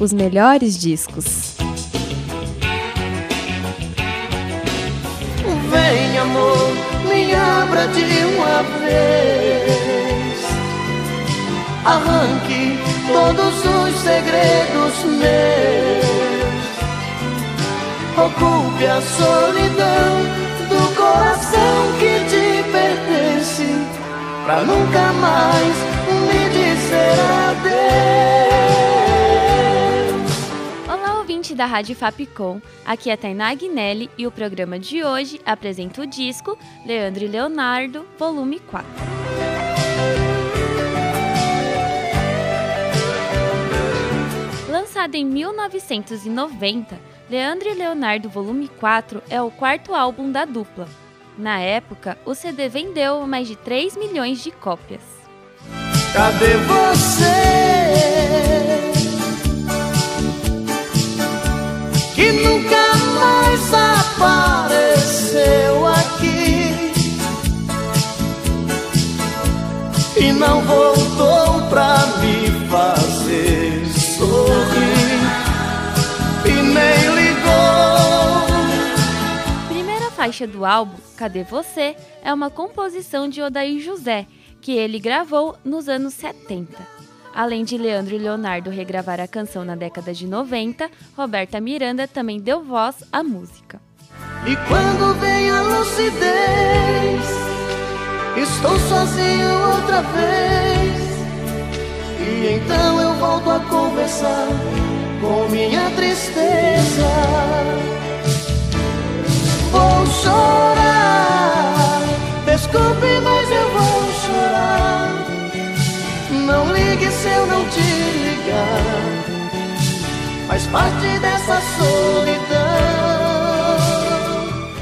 Os melhores discos. Vem, amor, me abra de uma vez. Arranque todos os segredos meus. Ocupe a solidão do coração que te pertence. Pra nunca mais ouvinte da Rádio Fapcom. Aqui é Tainá Agnelli e o programa de hoje apresenta o disco Leandro e Leonardo, volume 4. Lançado em 1990, Leandro e Leonardo Volume 4 é o quarto álbum da dupla. Na época, o CD vendeu mais de 3 milhões de cópias. Cadê você? Faixa do álbum, Cadê Você? é uma composição de Odair José, que ele gravou nos anos 70. Além de Leandro e Leonardo regravar a canção na década de 90, Roberta Miranda também deu voz à música. E quando vem a lucidez, estou sozinho outra vez. E então eu volto a conversar com minha tristeza. Faz parte dessa solidão.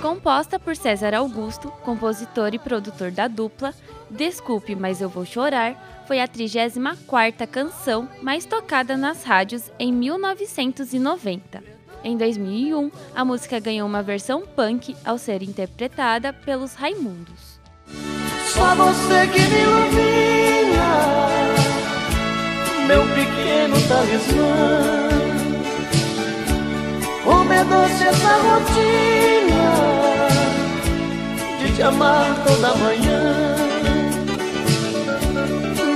Composta por César Augusto, compositor e produtor da dupla, Desculpe, mas eu vou chorar foi a 34ª canção mais tocada nas rádios em 1990. Em 2001, a música ganhou uma versão punk ao ser interpretada pelos Raimundos. Só você que me ilumina, meu pequeno talismã. Como é doce essa rotina de te amar toda manhã.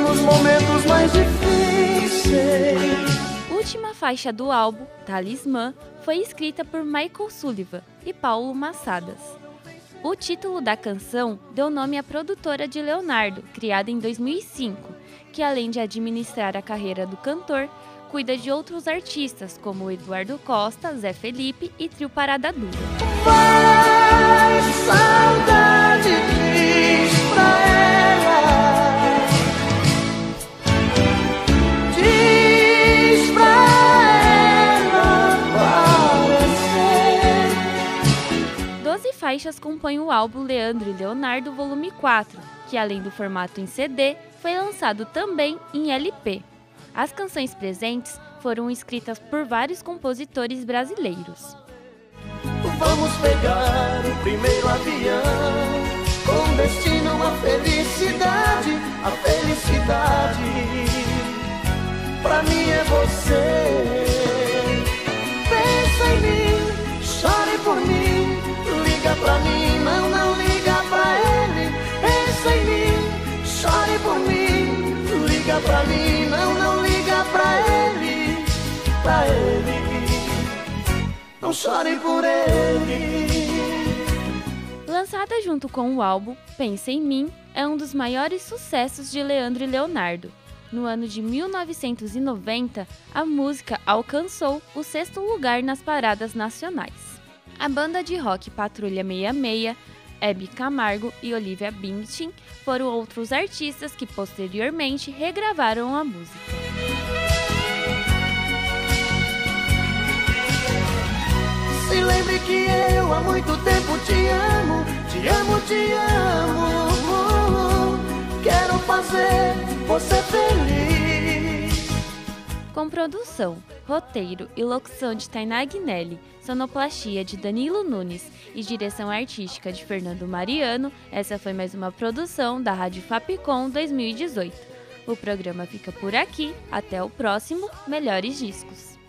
Nos momentos mais difíceis. Última faixa do álbum, Talismã, foi escrita por Michael Sullivan e Paulo Massadas. O título da canção deu nome à produtora de Leonardo, criada em 2005, que além de administrar a carreira do cantor, cuida de outros artistas como Eduardo Costa, Zé Felipe e Trio Parada Dura. Vai, saudade diz pra ela Diz pra ela aparecer Doze faixas compõem o álbum Leandro e Leonardo Volume 4, que além do formato em CD, foi lançado também em LP. As canções presentes foram escritas por vários compositores brasileiros. Vamos pegar o primeiro avião Com destino à felicidade A felicidade. Pra mim é você. Pensa em mim, chore por mim Liga pra mim, não, não liga pra ele. Pensa em mim, chore por mim Liga pra mim, não, não pra ele Pra ele não chore por ele. Lançada junto com o álbum Pensa em Mim, é um dos maiores sucessos de Leandro e Leonardo. No ano de 1990, a música alcançou o sexto lugar nas paradas nacionais. A banda de rock Patrulha 66, Hebe Camargo e Olivia Bintin foram outros artistas que posteriormente regravaram a música. Te amo. Quero fazer você feliz. Com produção, roteiro e locução de Tainá Agnelli, sonoplastia de Danilo Nunes e direção artística de Fernando Mariano, essa foi mais uma produção da Rádio Fapcom 2018. O programa fica por aqui. Até o próximo Melhores Discos.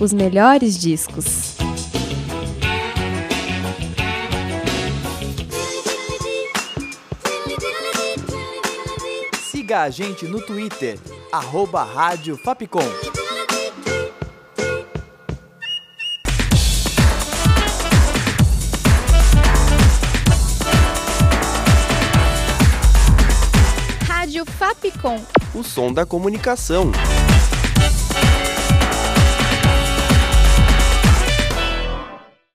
Os melhores discos. Siga a gente no Twitter, arroba Rádio Fapcom. Rádio Fapcom. O som da comunicação.